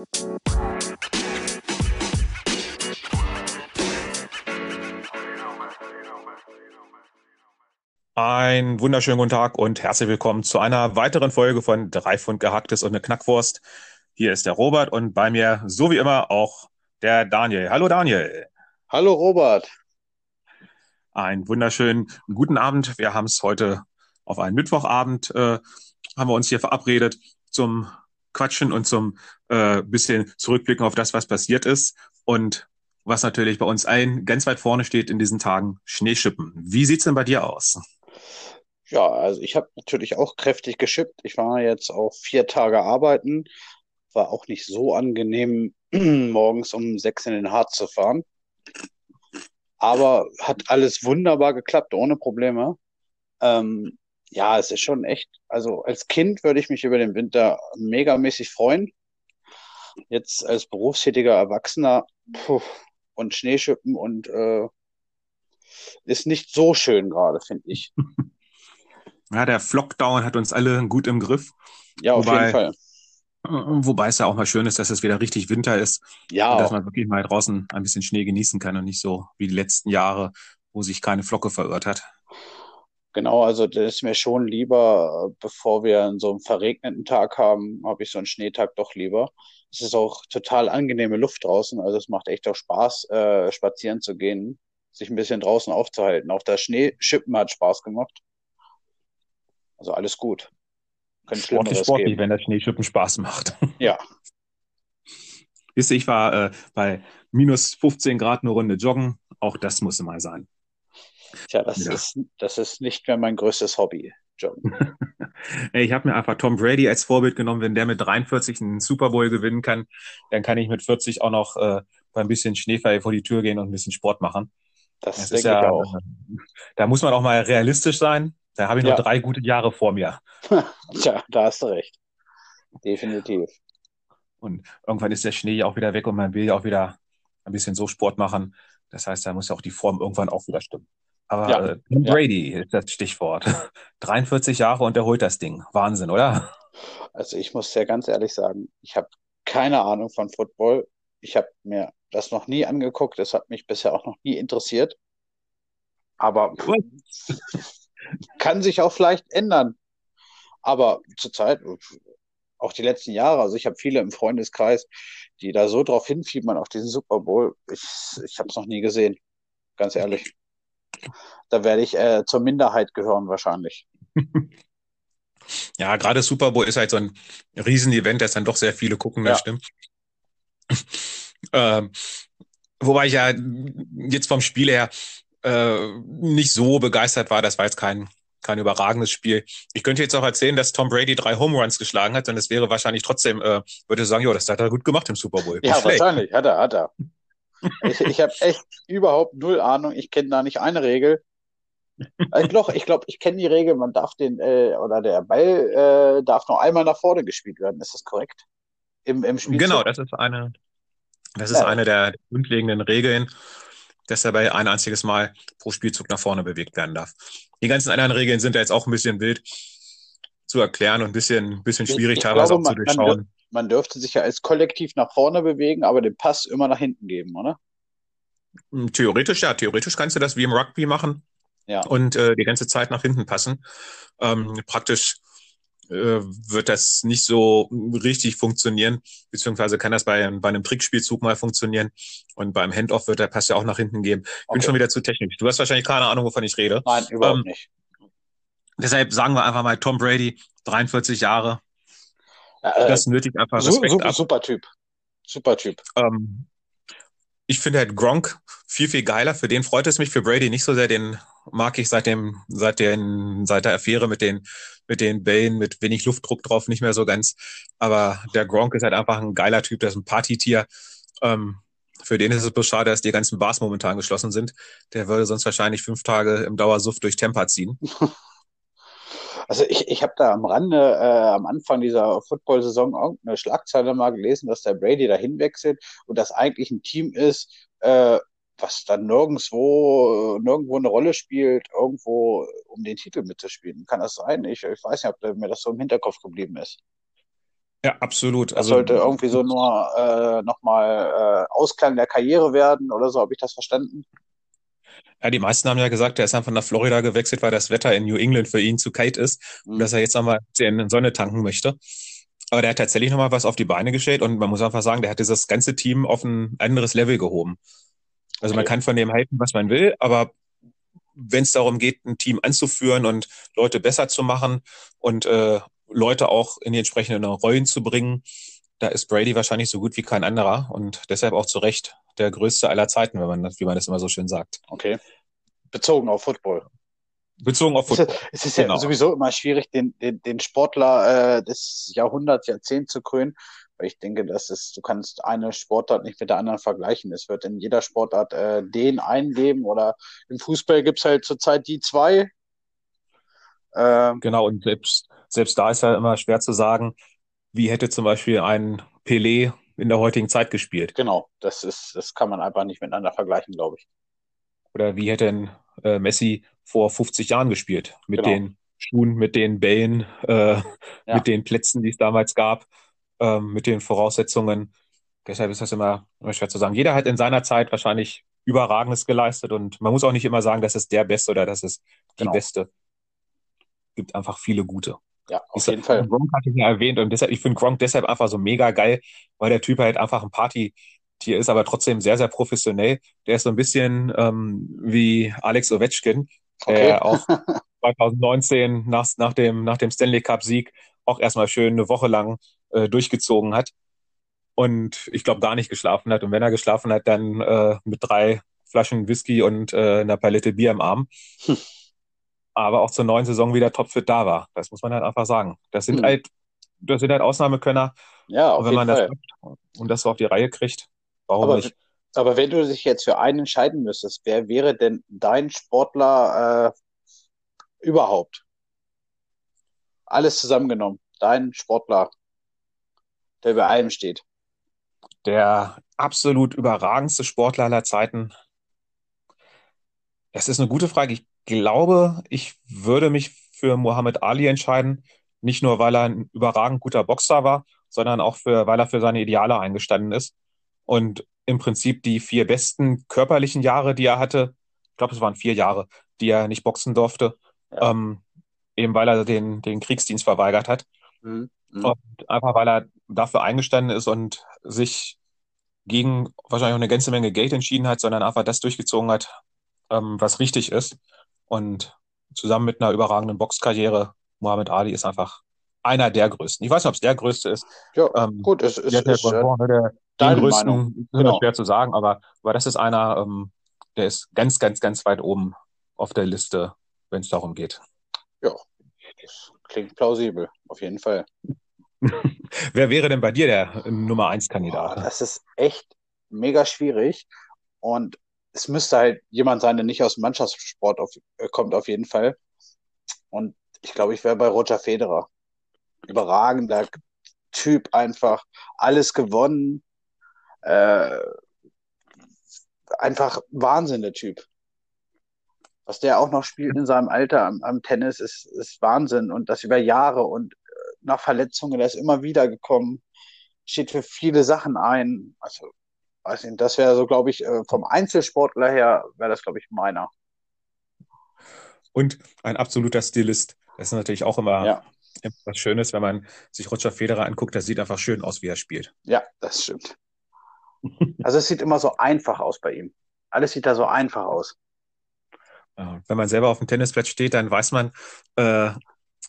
Ein wunderschönen guten Tag und herzlich willkommen zu einer weiteren Folge von Drei Pfund Gehacktes und eine Knackwurst. Hier ist der Robert und bei mir, so wie immer, auch der Daniel. Hallo Daniel. Hallo Robert. Einen wunderschönen guten Abend. Wir haben es heute auf einen Mittwochabend, äh, haben wir uns hier verabredet zum Quatschen und zum äh, bisschen zurückblicken auf das, was passiert ist. Und was natürlich bei uns ein ganz weit vorne steht in diesen Tagen, Schneeschippen. Wie sieht's denn bei dir aus? Ja, also ich habe natürlich auch kräftig geschippt. Ich war jetzt auch vier Tage arbeiten. War auch nicht so angenehm, morgens um sechs in den Harz zu fahren. Aber hat alles wunderbar geklappt, ohne Probleme. Ähm, ja, es ist schon echt, also als Kind würde ich mich über den Winter megamäßig freuen. Jetzt als berufstätiger Erwachsener puh, und Schneeschippen und äh, ist nicht so schön gerade, finde ich. Ja, der Flockdown hat uns alle gut im Griff. Ja, auf wobei, jeden Fall. Äh, wobei es ja auch mal schön ist, dass es wieder richtig Winter ist. Ja. Und dass man wirklich mal draußen ein bisschen Schnee genießen kann und nicht so wie die letzten Jahre, wo sich keine Flocke verirrt hat. Genau, also das ist mir schon lieber, äh, bevor wir so einen verregneten Tag haben, habe ich so einen Schneetag doch lieber. Es ist auch total angenehme Luft draußen, also es macht echt auch Spaß, äh, spazieren zu gehen, sich ein bisschen draußen aufzuhalten. Auch das Schneeschippen hat Spaß gemacht. Also alles gut. Könnte sportlich, sportlich, geben. wenn das Schneeschippen Spaß macht. Ja. Wisst ihr, ich war äh, bei minus 15 Grad eine Runde joggen. Auch das musste mal sein. Tja, das, ja. ist, das ist nicht mehr mein größtes Hobby, Joggen. ich habe mir einfach Tom Brady als Vorbild genommen. Wenn der mit 43 einen Super Bowl gewinnen kann, dann kann ich mit 40 auch noch äh, bei ein bisschen Schneefall vor die Tür gehen und ein bisschen Sport machen. Das, das denke ja, auch. Da muss man auch mal realistisch sein. Da habe ich noch ja. drei gute Jahre vor mir. Tja, da hast du recht. Definitiv. Und irgendwann ist der Schnee ja auch wieder weg und man will ja auch wieder ein bisschen so Sport machen. Das heißt, da muss ja auch die Form irgendwann auch wieder stimmen. Aber ja. äh, Brady ja. ist das Stichwort. 43 Jahre und er holt das Ding. Wahnsinn, oder? Also ich muss ja ganz ehrlich sagen, ich habe keine Ahnung von Football. Ich habe mir das noch nie angeguckt. Das hat mich bisher auch noch nie interessiert. Aber kann sich auch vielleicht ändern. Aber zurzeit, auch die letzten Jahre, also ich habe viele im Freundeskreis, die da so drauf hinfiebern auf diesen Super Bowl. Ich, ich habe es noch nie gesehen, ganz ehrlich. Da werde ich äh, zur Minderheit gehören wahrscheinlich. Ja, gerade Super Bowl ist halt so ein Riesenevent, das dann doch sehr viele gucken, das ja. stimmt. ähm, wobei ich ja jetzt vom Spiel her äh, nicht so begeistert war. Das war jetzt kein, kein überragendes Spiel. Ich könnte jetzt auch erzählen, dass Tom Brady drei Home Runs geschlagen hat und es wäre wahrscheinlich trotzdem, äh, würde sagen, ja, das hat er gut gemacht im Super Bowl. Ja, wahrscheinlich, hat er, hat er. Ich ich habe echt überhaupt null Ahnung. Ich kenne da nicht eine Regel. Ich glaube, ich, glaub, ich kenne die Regel, man darf den, äh, oder der Ball äh, darf nur einmal nach vorne gespielt werden. Ist das korrekt? Im, im Spiel. Genau, das ist eine, das ist ja. eine der grundlegenden Regeln dass er bei ein einziges Mal pro Spielzug nach vorne bewegt werden darf. Die ganzen anderen Regeln sind da jetzt auch ein bisschen wild zu erklären und ein bisschen, bisschen schwierig ich teilweise glaube, auch zu durchschauen. Man, dürfte sich ja als Kollektiv nach vorne bewegen, aber den Pass immer nach hinten geben, oder? Hm, theoretisch ja, theoretisch kannst du das wie im Rugby machen ja. und äh, die ganze Zeit nach hinten passen. Ähm, praktisch äh, wird das nicht so richtig funktionieren, beziehungsweise kann das bei, bei einem Trickspielzug mal funktionieren und beim Handoff wird der Pass ja auch nach hinten gehen. Ich okay. bin schon wieder zu technisch. Du hast wahrscheinlich keine Ahnung, wovon ich rede. Nein, überhaupt ähm, nicht. Deshalb sagen wir einfach mal Tom Brady, 43 Jahre. Äh, das nötigt einfach Respekt super, ab. Super Typ. Super Typ. Ähm, ich finde halt Gronk viel, viel geiler. Für den freut es mich, für Brady nicht so sehr. Den mag ich seit dem, seit den, seit der Affäre mit den, mit den Bällen mit wenig Luftdruck drauf nicht mehr so ganz. Aber der Gronk ist halt einfach ein geiler Typ, der ist ein Partytier. Ähm, für den ist es bloß schade, dass die ganzen Bars momentan geschlossen sind. Der würde sonst wahrscheinlich fünf Tage im Dauersuft durch Temper ziehen. Also ich, ich habe da am Rande, äh, am Anfang dieser Football-Saison irgendeine Schlagzeile mal gelesen, dass der Brady da hinwechselt und das eigentlich ein Team ist, äh, was dann nirgendwo, nirgendwo eine Rolle spielt, irgendwo um den Titel mitzuspielen. Kann das sein? Ich, ich weiß nicht, ob mir das so im Hinterkopf geblieben ist. Ja, absolut. Das Also sollte irgendwie so nur äh, nochmal äh, Ausklang der Karriere werden oder so, habe ich das verstanden? Ja, die meisten haben ja gesagt, er ist einfach nach Florida gewechselt, weil das Wetter in New England für ihn zu kalt ist und Hm, dass er jetzt nochmal in Sonne tanken möchte. Aber der hat tatsächlich nochmal was auf die Beine gestellt und man muss einfach sagen, der hat dieses ganze Team auf ein anderes Level gehoben. Also man okay. kann von dem halten, was man will, aber wenn es darum geht, ein Team anzuführen und Leute besser zu machen und äh, Leute auch in die entsprechenden Rollen zu bringen, da ist Brady wahrscheinlich so gut wie kein anderer und deshalb auch zu Recht der größte aller Zeiten, wenn man das, wie man das immer so schön sagt. Okay. Bezogen auf Football. Bezogen auf Es ist, Football. es ist ja Genau. sowieso immer schwierig, den, den, den Sportler äh, des Jahrhunderts, Jahrzehnts zu krönen, weil ich denke, das ist, du kannst eine Sportart nicht mit der anderen vergleichen. Es wird in jeder Sportart äh, den eingeben oder im Fußball gibt's halt zurzeit die zwei. Äh, Genau, und selbst, selbst da ist ja immer schwer zu sagen, wie hätte zum Beispiel ein Pelé in der heutigen Zeit gespielt? genau, das ist, das kann man einfach nicht miteinander vergleichen, glaube ich. Oder wie hätte ein äh, Messi vor 50 Jahren gespielt? Mit Genau. den Schuhen, mit den Bällen, äh, Ja. mit den Plätzen, die es damals gab, ähm, mit den Voraussetzungen. Deshalb ist das immer, immer schwer zu sagen. Jeder hat in seiner Zeit wahrscheinlich Überragendes geleistet und man muss auch nicht immer sagen, das ist der Beste oder das ist die Genau. Beste. Gibt einfach viele gute. Ja, auf jeden Fall. Gronk hatte ich ja erwähnt und deshalb, ich finde Gronk deshalb einfach so mega geil, weil der Typ halt einfach ein Partytier ist, aber trotzdem sehr, sehr professionell. Der ist so ein bisschen ähm, wie Alex Ovechkin, der Okay. auch 2019 nach, nach dem, nach dem Stanley Cup-Sieg auch erstmal schön eine Woche lang äh, durchgezogen hat und ich glaube gar nicht geschlafen hat. Und wenn er geschlafen hat, dann äh, mit drei Flaschen Whisky und äh, einer Palette Bier im Arm. Hm. Aber auch zur neuen Saison wieder topfit da war. Das muss man halt einfach sagen. Das sind Hm. halt, das sind halt Ausnahmekönner. Ja, Und auf wenn jeden man das Fall. macht und das so auf die Reihe kriegt, warum Aber, nicht? aber wenn du dich jetzt für einen entscheiden müsstest, wer wäre denn dein Sportler äh, überhaupt? Alles zusammengenommen. Dein Sportler, der über allem steht. Der absolut überragendste Sportler aller Zeiten. Das ist eine gute Frage. Ich glaube, ich würde mich für Muhammad Ali entscheiden. Nicht nur, weil er ein überragend guter Boxer war, sondern auch für, weil er für seine Ideale eingestanden ist. Und im Prinzip die vier besten körperlichen Jahre, die er hatte, ich glaube, es waren vier Jahre, die er nicht boxen durfte, Ja. ähm, eben weil er den, den Kriegsdienst verweigert hat. Mhm. Mhm. Und einfach weil er dafür eingestanden ist und sich gegen wahrscheinlich auch eine ganze Menge Geld entschieden hat, sondern einfach das durchgezogen hat, ähm, was richtig ist. Und zusammen mit einer überragenden Boxkarriere, Muhammad Ali ist einfach einer der größten. Ich weiß nicht, ob es der größte ist. Ja, Ähm, gut, es ist, der, der, ist äh, der, deine größten Meinung. Genau. schwer zu sagen, aber, aber das ist einer, ähm, der ist ganz, ganz, ganz weit oben auf der Liste, wenn es darum geht. Ja, das klingt plausibel, auf jeden Fall. Wer wäre denn bei dir der Nummer eins Boah, Kandidat? das ist echt mega schwierig. Und es müsste halt jemand sein, der nicht aus dem Mannschaftssport auf, äh, kommt, auf jeden Fall. Und ich glaube, ich wäre bei Roger Federer. Überragender Typ, einfach alles gewonnen. Äh, einfach Wahnsinn, der Typ. Was der auch noch spielt in seinem Alter am, am Tennis, ist, ist Wahnsinn. Und das über Jahre und äh, nach Verletzungen, der ist immer wieder gekommen, steht für viele Sachen ein. Also, weiß nicht, das wäre so, glaube ich, äh, vom Einzelsportler her, wäre das, glaube ich, meiner. Und ein absoluter Stilist. Das ist natürlich auch immer, Ja, immer was Schönes, wenn man sich Roger Federer anguckt. Das sieht einfach schön aus, wie er spielt. ja, das stimmt. Also es sieht immer so einfach aus bei ihm. Alles sieht da so einfach aus. Wenn man selber auf dem Tennisplatz steht, dann weiß man, äh,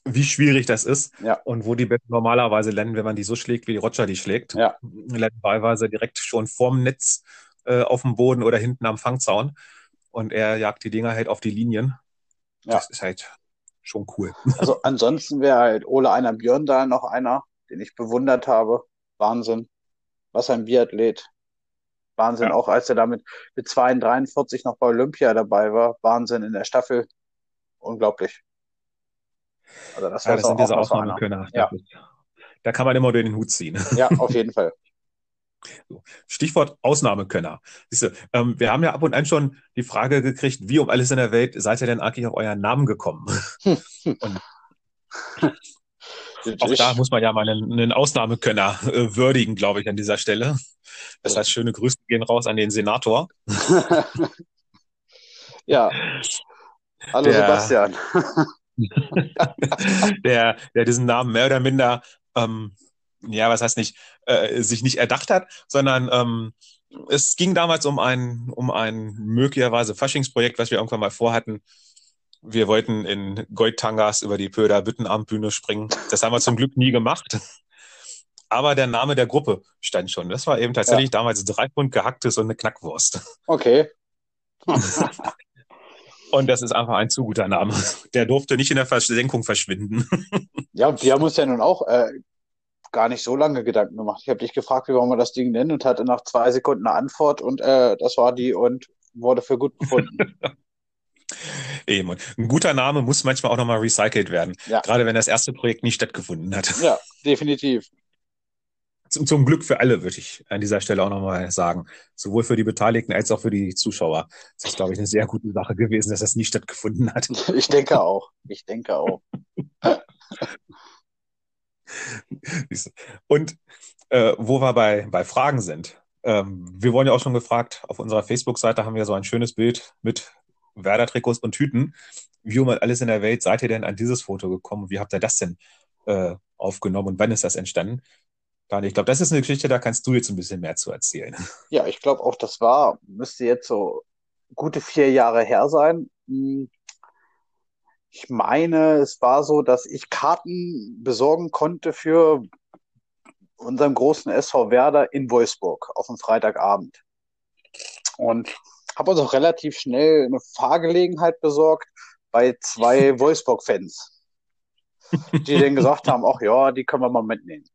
wie schwierig das ist Ja, und wo die Bälle normalerweise landen, wenn man die so schlägt, wie Roger die schlägt. ja, Landen wahlweise direkt schon vorm Netz äh, auf dem Boden oder hinten am Fangzaun. Und er jagt die Dinger halt auf die Linien. ja. Das ist halt schon cool. Also ansonsten wäre halt Ole Einar Björndal noch einer, den ich bewundert habe. Wahnsinn. Was ein Biathlet. Wahnsinn, Ja. auch als er damit mit 2,43 noch bei Olympia dabei war. Wahnsinn in der Staffel. Unglaublich. Also das Ja, war das sind diese. Ausnahmekönner. Ja, Da, kann man immer den Hut ziehen. ja, auf jeden Fall. So. Stichwort Ausnahmekönner. Siehst du, ähm, wir haben ja ab und an schon die Frage gekriegt, wie um alles in der Welt seid ihr denn eigentlich auf euren Namen gekommen? Auch da muss man ja mal einen, einen Ausnahmekönner äh, würdigen, glaube ich, an dieser Stelle. Das heißt, schöne Grüße gehen raus an den Senator. ja. Hallo der, Sebastian. der, der diesen Namen mehr oder minder, ähm, ja, was heißt nicht, äh, sich nicht erdacht hat, sondern ähm, es ging damals um ein, um ein möglicherweise Faschingsprojekt, was wir irgendwann mal vorhatten. Wir wollten in Goldtangas über die Pöder Büttenarmbühne springen. Das haben wir zum Glück nie gemacht. Aber der Name der Gruppe stand schon. Das war eben tatsächlich ja. damals drei Pfund gehacktes und eine Knackwurst. Okay. und das ist einfach ein zu guter Name. Der durfte nicht in der Versenkung verschwinden. ja, wir haben uns ja nun auch äh, gar nicht so lange Gedanken gemacht. Ich habe dich gefragt, wie wollen wir das Ding nennen und hatte nach zwei Sekunden eine Antwort und äh, das war die und wurde für gut befunden. Eben. Ein guter Name muss manchmal auch nochmal recycelt werden. Ja. Gerade wenn das erste Projekt nie stattgefunden hat. Ja, definitiv. Zum, zum Glück für alle, würde ich an dieser Stelle auch nochmal sagen. Sowohl für die Beteiligten als auch für die Zuschauer. Das ist, glaube ich, eine sehr gute Sache gewesen, dass das nie stattgefunden hat. Ich denke auch. Ich denke auch. Und äh, wo wir bei, bei Fragen sind. Ähm, wir wurden ja auch schon gefragt, auf unserer Facebook-Seite haben wir so ein schönes Bild mit Werder-Trikots und Tüten. Wie um alles in der Welt seid ihr denn an dieses Foto gekommen? Wie habt ihr das denn äh, aufgenommen und wann ist das entstanden? Daniel, ich glaube, das ist eine Geschichte, da kannst du jetzt ein bisschen mehr zu erzählen. Ja, ich glaube auch, das war, müsste jetzt so gute vier Jahre her sein. Hm, ich meine, es war so, dass ich Karten besorgen konnte für unseren großen SV Werder in Wolfsburg auf dem Freitagabend. Und habe uns auch relativ schnell eine Fahrgelegenheit besorgt bei zwei Wolfsburg-Fans, die dann gesagt haben, ach ja, die können wir mal mitnehmen.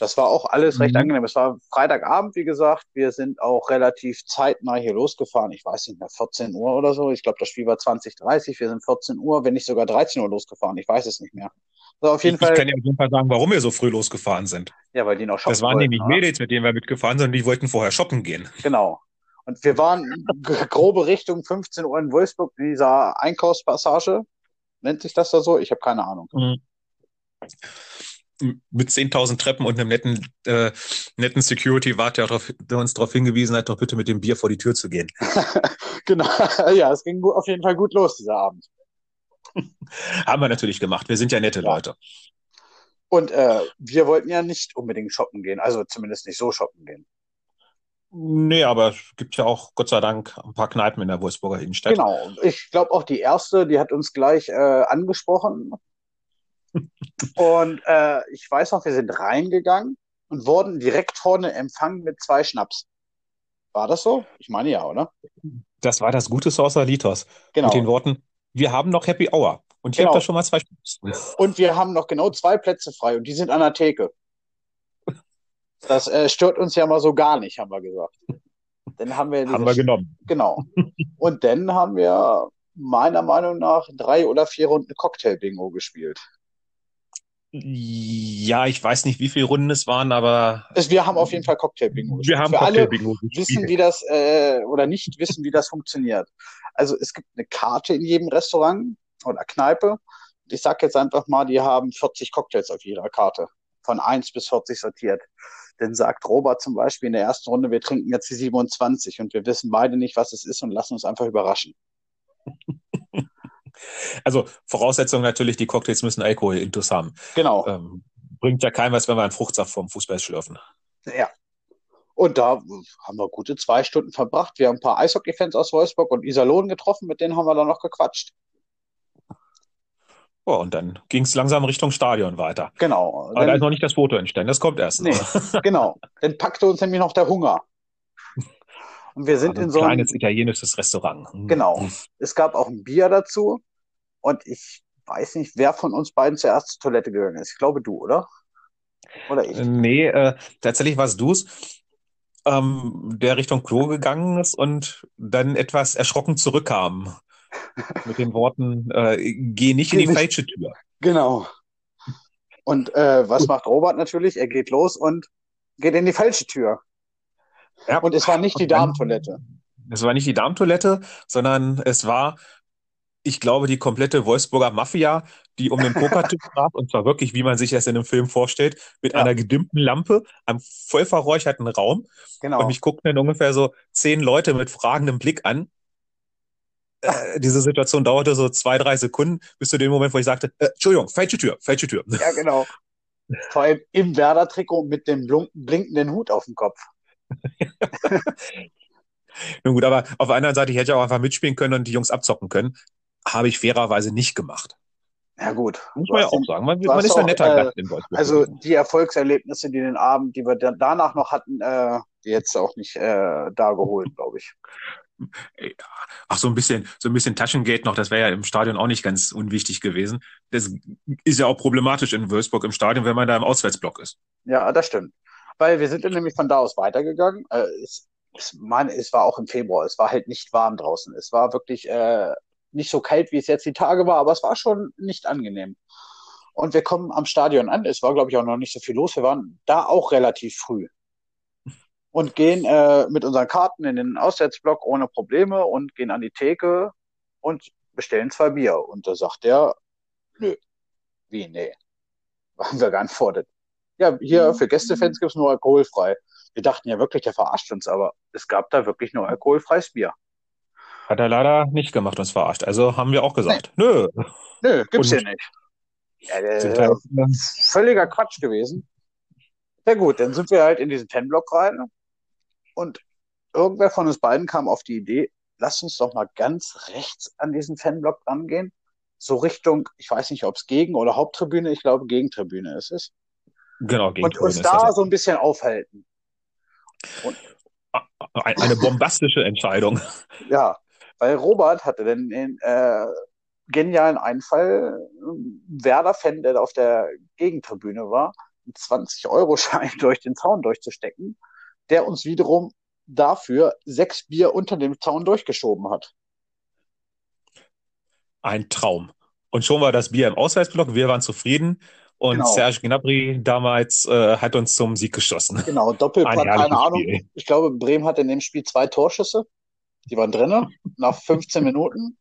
Das war auch alles recht mhm. angenehm. Es war Freitagabend, wie gesagt. Wir sind auch relativ zeitnah hier losgefahren. Ich weiß nicht mehr, 14 Uhr oder so. Ich glaube, das Spiel war 20.30 Wir sind 14 Uhr, wenn nicht sogar 13 Uhr losgefahren. Ich weiß es nicht mehr. Also auf jeden ich, Fall, ich kann ja auf jeden Fall sagen, warum wir so früh losgefahren sind. Ja, weil die noch shoppen Das waren nämlich Mädels, mit denen wir mitgefahren sind, die wollten vorher shoppen gehen. Genau. Und wir waren grobe Richtung 15 Uhr in Wolfsburg in dieser Einkaufspassage. Nennt sich das da so? Ich habe keine Ahnung. Mhm mit 10.000 Treppen und einem netten, äh, netten Security-Wart, der, der uns darauf hingewiesen hat, doch bitte mit dem Bier vor die Tür zu gehen. genau, ja, es ging auf jeden Fall gut los, dieser Abend. Haben wir natürlich gemacht. Wir sind ja nette ja. Leute. Und äh, wir wollten ja nicht unbedingt shoppen gehen, also zumindest nicht so shoppen gehen. Nee, aber es gibt ja auch, Gott sei Dank, ein paar Kneipen in der Wolfsburger Innenstadt. Genau. Ich glaube auch die erste, die hat uns gleich äh, angesprochen und äh, ich weiß noch, wir sind reingegangen und wurden direkt vorne empfangen mit zwei Schnaps. War das so? Ich meine ja, oder? Das war das gute Sausalitos. Genau. Mit den Worten, wir haben noch Happy Hour. Und ich genau. habe da schon mal zwei Schnaps. Und wir haben noch genau zwei Plätze frei und die sind an der Theke. Das äh, stört uns ja mal so gar nicht, haben wir gesagt. Dann haben wir, haben wir genommen. Genau. Und dann haben wir meiner Meinung nach drei oder vier Runden Cocktail-Bingo gespielt. Ja, ich weiß nicht, wie viele Runden es waren, aber. Wir haben auf jeden Fall Cocktail-Bingo. Wir haben Cocktail-Bingo. Wissen, wie das, äh, oder nicht wissen, wie das funktioniert. Also es gibt eine Karte in jedem Restaurant oder Kneipe. Ich sag jetzt einfach mal, die haben 40 Cocktails auf ihrer Karte. Von 1 bis 40 sortiert. Dann sagt Robert zum Beispiel in der ersten Runde, wir trinken jetzt die 27 und wir wissen beide nicht, was es ist und lassen uns einfach überraschen. Also Voraussetzung natürlich, die Cocktails müssen Alkohol intus haben. Genau. Ähm, bringt ja keinem was, wenn wir einen Fruchtsaft vom Fußball schlürfen. Ja. Und da haben wir gute zwei Stunden verbracht. Wir haben ein paar Eishockey-Fans aus Wolfsburg und Iserlohn getroffen, mit denen haben wir dann noch gequatscht. Oh, und dann ging es langsam Richtung Stadion weiter. Genau. Aber dann, da ist noch nicht das Foto entstanden, das kommt erst. Nee, genau. Dann packte uns nämlich noch der Hunger. Und wir sind also in so ein kleines italienisches Restaurant. Genau. Es gab auch ein Bier dazu. Und ich weiß nicht, wer von uns beiden zuerst zur Toilette gegangen ist. Ich glaube du, oder? Oder ich? Nee, äh, tatsächlich war es du's, ähm, der Richtung Klo gegangen ist und dann etwas erschrocken zurückkam. Mit den Worten, äh, geh nicht in die falsche Tür. Genau. Und äh, was macht Robert natürlich? Er geht los und geht in die falsche Tür. Ja. Und es war nicht die Damentoilette. Es war nicht die Damentoilette, sondern es war ich glaube, die komplette Wolfsburger Mafia, die um den Pokertisch saß, und zwar wirklich, wie man sich das in einem Film vorstellt, mit Ja, einer gedimmten Lampe, einem voll verräucherten Raum. Und genau. mich guckten dann ungefähr so zehn Leute mit fragendem Blick an. Äh, diese Situation dauerte so zwei, drei Sekunden, bis zu dem Moment, wo ich sagte, äh, Entschuldigung, falsche Tür, falsche Tür. Ja, genau. Vor allem im Werder-Trikot mit dem blinkenden Hut auf dem Kopf. Nun gut, aber auf der anderen Seite, ich hätte ja auch einfach mitspielen können und die Jungs abzocken können. Habe ich fairerweise nicht gemacht. Ja, gut. Muss man ja auch sagen. Man, man ist auch, netter äh, Gast in Wolfsburg also die Erfolgserlebnisse, die den Abend, die wir dann danach noch hatten, äh, jetzt auch nicht äh, da geholt, glaube ich. Ach, so ein bisschen, so ein bisschen Taschengeld noch, das wäre ja im Stadion auch nicht ganz unwichtig gewesen. Das ist ja auch problematisch in Wolfsburg im Stadion, wenn man da im Auswärtsblock ist. Ja, das stimmt. Weil wir sind dann nämlich von da aus weitergegangen. Äh, es, es, man, es war auch im Februar, es war halt nicht warm draußen. Es war wirklich äh, nicht so kalt, wie es jetzt die Tage war, aber es war schon nicht angenehm. Und wir kommen am Stadion an. Es war, glaube ich, auch noch nicht so viel los. Wir waren da auch relativ früh und gehen äh, mit unseren Karten in den Auswärtsblock ohne Probleme und gehen an die Theke und bestellen zwei Bier. Und da sagt der, nö, wie, nee, haben wir geantwortet. Ja, hier für Gästefans gibt's nur alkoholfrei. Wir dachten ja wirklich, der verarscht uns, aber es gab da wirklich nur alkoholfreies Bier. Hat er leider nicht gemacht, uns verarscht. Also haben wir auch Nee, gesagt, nö. nö, gibt's hier Und nicht. Ja, der, völliger Quatsch gewesen. Ja gut, dann sind wir halt in diesen Fanblock rein und irgendwer von uns beiden kam auf die Idee, lass uns doch mal ganz rechts an diesen Fanblock rangehen. So Richtung, ich weiß nicht, ob es Gegen- oder Haupttribüne, ich glaube Gegentribüne ist es. genau, Und Gegentribüne uns ist das da ja. so ein bisschen aufhalten. Und Eine bombastische Entscheidung. ja, weil Robert hatte dann den äh, genialen Einfall, ein Werder-Fan, der auf der Gegentribüne war, einen 20-Euro-Schein durch den Zaun durchzustecken, der uns wiederum dafür sechs Bier unter dem Zaun durchgeschoben hat. Ein Traum. Und schon war das Bier im Auswärtsblock, wir waren zufrieden. Und Genau, Serge Gnabry damals äh, hat uns zum Sieg geschossen. genau, Doppelpack, keine Ahnung. Spiel. Ich glaube, Bremen hatte in dem Spiel zwei Torschüsse, die waren drinne, nach 15 Minuten.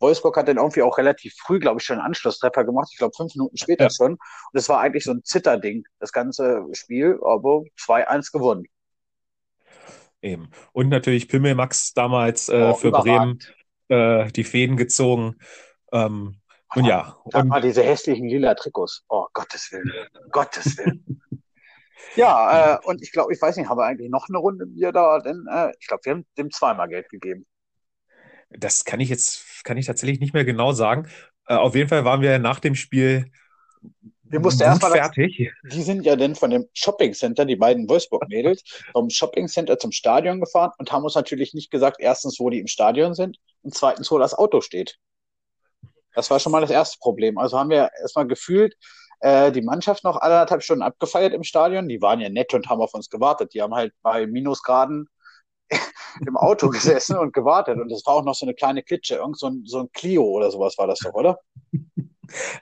Wolfsburg hat dann irgendwie auch relativ früh, glaube ich, schon einen Anschlusstreffer gemacht. Ich glaube, fünf Minuten später Ja, schon. Und es war eigentlich so ein Zitterding, das ganze Spiel, aber 2-1 gewonnen. eben. Und natürlich Pimmelmax damals äh, Oh, für Bremen äh, die Fäden gezogen. Ähm, und Aber ja, und mal, diese hässlichen lila Trikots. Oh, Gottes Willen. Gottes Willen. Ja, äh, und ich glaube, ich weiß nicht, haben wir eigentlich noch eine Runde Bier da? Denn äh, ich glaube, wir haben dem zweimal Geld gegeben. das kann ich jetzt, kann ich tatsächlich nicht mehr genau sagen. Äh, auf jeden Fall waren wir nach dem Spiel Wir mussten erstmal das, fertig. die sind ja dann von dem Shopping-Center, die beiden Wolfsburg-Mädels, vom Shopping-Center zum Stadion gefahren und haben uns natürlich nicht gesagt, erstens, wo die im Stadion sind und zweitens, wo das Auto steht. Das war schon mal das erste Problem. Also haben wir erstmal gefühlt äh, die Mannschaft noch anderthalb Stunden abgefeiert im Stadion. Die waren ja nett und haben auf uns gewartet. Die haben halt bei Minusgraden im Auto gesessen und gewartet. Und das war auch noch so eine kleine Klitsche, irgend so ein, so ein Clio oder sowas war das doch, oder?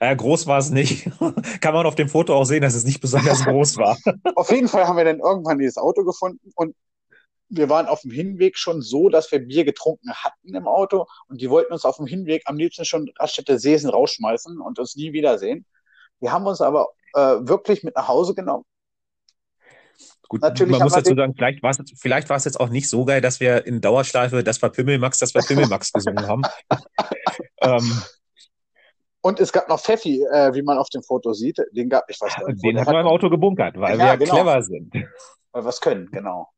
Äh, groß war es nicht. Kann man auf dem Foto auch sehen, dass es nicht besonders groß war. Auf jeden Fall haben wir dann irgendwann dieses Auto gefunden und wir waren auf dem Hinweg schon so, dass wir Bier getrunken hatten im Auto und die wollten uns auf dem Hinweg am liebsten schon Raststätte Seesen rausschmeißen und uns nie wiedersehen. Wir haben uns aber äh, wirklich mit nach Hause genommen. Gut, Natürlich man muss wir dazu sagen, vielleicht war es jetzt, vielleicht war es jetzt auch nicht so geil, dass wir in Dauerschleife, das war Pimmelmax, das war Pimmelmax gesungen haben. Ähm, und es gab noch Pfeffi, äh, wie man auf dem Foto sieht. Den gab, ich weiß nicht, den hatten wir im. Auto gebunkert, weil wir Ja, ja genau, clever sind. weil wir es können, genau.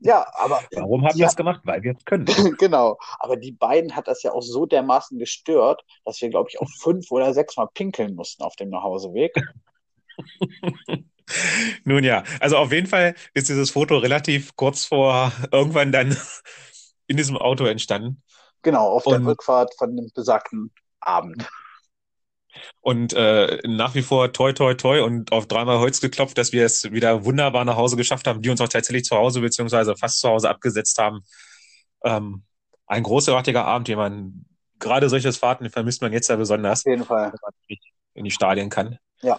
Ja, aber Warum haben wir es gemacht? Weil wir es können. genau, aber die beiden hat das ja auch so dermaßen gestört, dass wir, glaube ich, auch fünf oder sechs Mal pinkeln mussten auf dem Nachhauseweg. Nun ja, also auf jeden Fall ist dieses Foto relativ kurz vor irgendwann dann in diesem Auto entstanden. Genau, auf der Und, Rückfahrt von dem besagten Abend. Und äh, nach wie vor toi toi toi und auf dreimal Holz geklopft, dass wir es wieder wunderbar nach Hause geschafft haben, die uns auch tatsächlich zu Hause beziehungsweise fast zu Hause abgesetzt haben. Ähm, ein großartiger Abend, den man gerade solches Fahrten vermisst man jetzt ja besonders, Auf jeden Fall. wenn man nicht in die Stadien kann. Ja.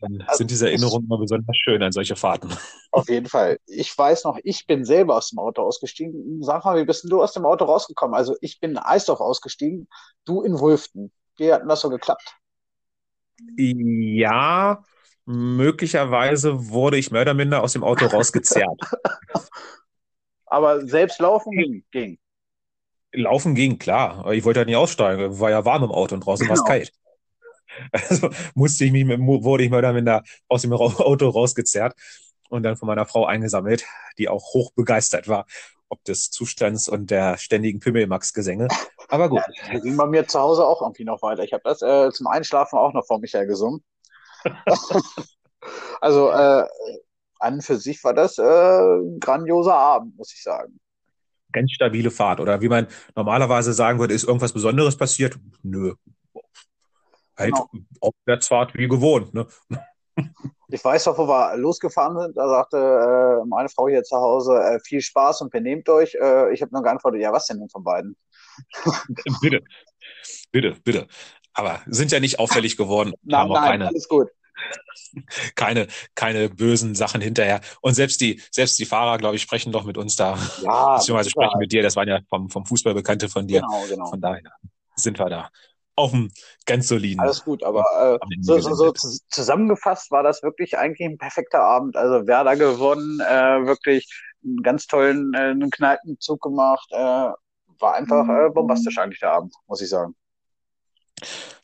dann also, sind diese Erinnerungen immer besonders schön an solche Fahrten. Auf jeden Fall. Ich weiß noch, ich bin selber aus dem Auto ausgestiegen. Sag mal, wie bist denn du aus dem Auto rausgekommen? Also ich bin in Eisdorf ausgestiegen, du in Wulften. Wie hat denn das so geklappt? Ja, möglicherweise wurde ich mehr oder minder aus dem Auto rausgezerrt. Aber selbst laufen ging. ging. Laufen ging, klar. Ich wollte ja nicht aussteigen. War ja warm im Auto und draußen genau. war es kalt. Also musste ich mich, wurde ich mehr oder minder aus dem Auto rausgezerrt und dann von meiner Frau eingesammelt, die auch hoch begeistert war, ob des Zustands und der ständigen Pimmelmax-Gesänge. Aber gut. Ja, ging bei mir zu Hause auch irgendwie noch weiter. Ich habe das äh, zum Einschlafen auch noch vor Michael gesungen. also äh, an für sich war das äh, ein grandioser Abend, muss ich sagen. Ganz stabile Fahrt. Oder wie man normalerweise sagen würde, ist irgendwas Besonderes passiert? Nö, halt genau. Aufwärtsfahrt wie gewohnt. Ne? Ich weiß doch, wo wir losgefahren sind. Da sagte äh, meine Frau hier zu Hause, äh, viel Spaß und benehmt euch. Äh, ich habe nur geantwortet, ja, was denn nun von beiden? bitte, bitte, bitte. Aber sind ja nicht auffällig geworden. nein, nein, keine, alles gut. Keine, keine bösen Sachen hinterher. Und selbst die, selbst die Fahrer, glaube ich, sprechen doch mit uns da. Ja. Beziehungsweise sprechen mit dir. Das waren ja vom, vom Fußball Bekannte von dir. Genau, genau. Von daher sind wir da auf dem ganz soliden. Alles gut, aber äh, so, so, so zusammengefasst war das wirklich eigentlich ein perfekter Abend. Also Werder gewonnen, äh, wirklich einen ganz tollen äh, einen Kneipenzug gemacht. Äh, war einfach äh, bombastisch eigentlich der Abend, muss ich sagen.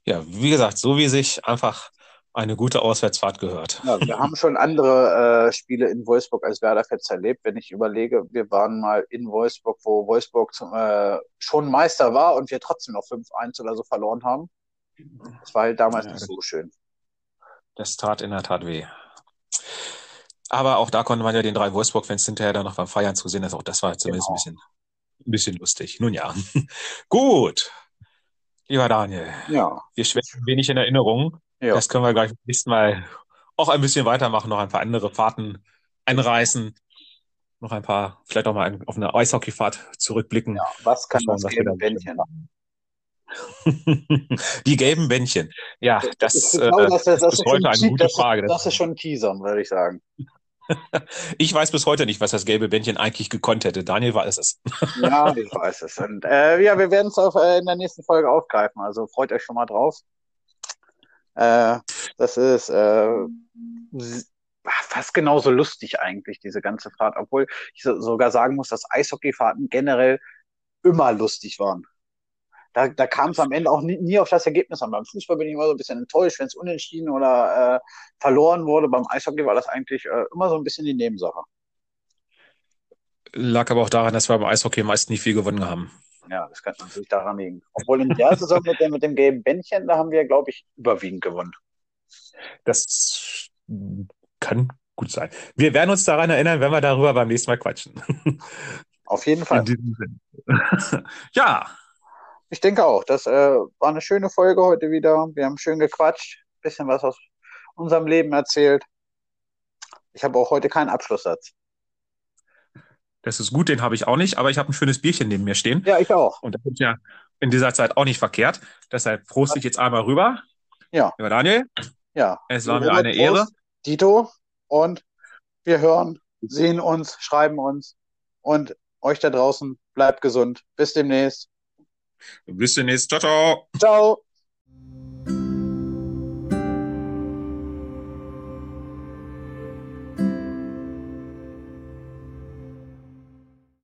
Ja, wie gesagt, so wie sich einfach eine gute Auswärtsfahrt gehört. Ja, wir haben schon andere äh, Spiele in Wolfsburg als Werder-Fans erlebt. Wenn ich überlege, wir waren mal in Wolfsburg, wo Wolfsburg zum, äh, schon Meister war und wir trotzdem noch 5-1 oder so verloren haben. Das war halt damals ja, nicht so schön. Das tat in der Tat weh. Aber auch da konnte man ja den drei Wolfsburg-Fans hinterher dann noch beim Feiern zu sehen. Also auch das war zumindest genau. ein, bisschen, ein bisschen lustig. Nun ja. Gut. Lieber Daniel. Ja. Wir schwächen wenig in Erinnerung. Ja. Das können wir gleich beim nächsten Mal auch ein bisschen weitermachen, noch ein paar andere Fahrten einreißen, noch ein paar, vielleicht auch mal auf eine Eishockeyfahrt zurückblicken. Ja, was kann das gelbe Bändchen? Die gelben Bändchen. Ja, das, ist, genau, das, das, das ist heute eine gute Frage. Das, ist schon ein Teaser, würde ich sagen. Ich weiß bis heute nicht, was das gelbe Bändchen eigentlich gekonnt hätte. Daniel weiß es. Ja, ich weiß es. Und äh, ja, wir werden es äh, in der nächsten Folge aufgreifen. Also freut euch schon mal drauf. Äh, das ist äh, fast genauso lustig eigentlich, diese ganze Fahrt, obwohl ich so, sogar sagen muss, dass Eishockeyfahrten generell immer lustig waren. Da, da kam es am Ende auch nie, nie, auf das Ergebnis an. Beim Fußball bin ich immer so ein bisschen enttäuscht, wenn es unentschieden oder äh, verloren wurde. Beim Eishockey war das eigentlich äh, immer so ein bisschen die Nebensache. Lag aber auch daran, dass wir beim Eishockey meist nie viel gewonnen haben. Ja, das kann natürlich daran liegen. Obwohl in der Saison mit dem, mit dem gelben Bändchen, da haben wir, glaube ich, überwiegend gewonnen. Das kann gut sein. Wir werden uns daran erinnern, wenn wir darüber beim nächsten Mal quatschen. Auf jeden Fall. ja. Ich denke auch. Das äh, war eine schöne Folge heute wieder. Wir haben schön gequatscht, bisschen was aus unserem Leben erzählt. Ich habe auch heute keinen Abschlusssatz. Das ist gut, den habe ich auch nicht, aber ich habe ein schönes Bierchen neben mir stehen. Ja, ich auch. Und das ist ja in dieser Zeit auch nicht verkehrt. Deshalb proste ich jetzt einmal rüber. Ja. Lieber Daniel. Ja. Es war mir eine Ehre. Dito. Und wir hören, sehen uns, schreiben uns. Und euch da draußen, bleibt gesund. Bis demnächst. Bis demnächst. Ciao, ciao. Ciao.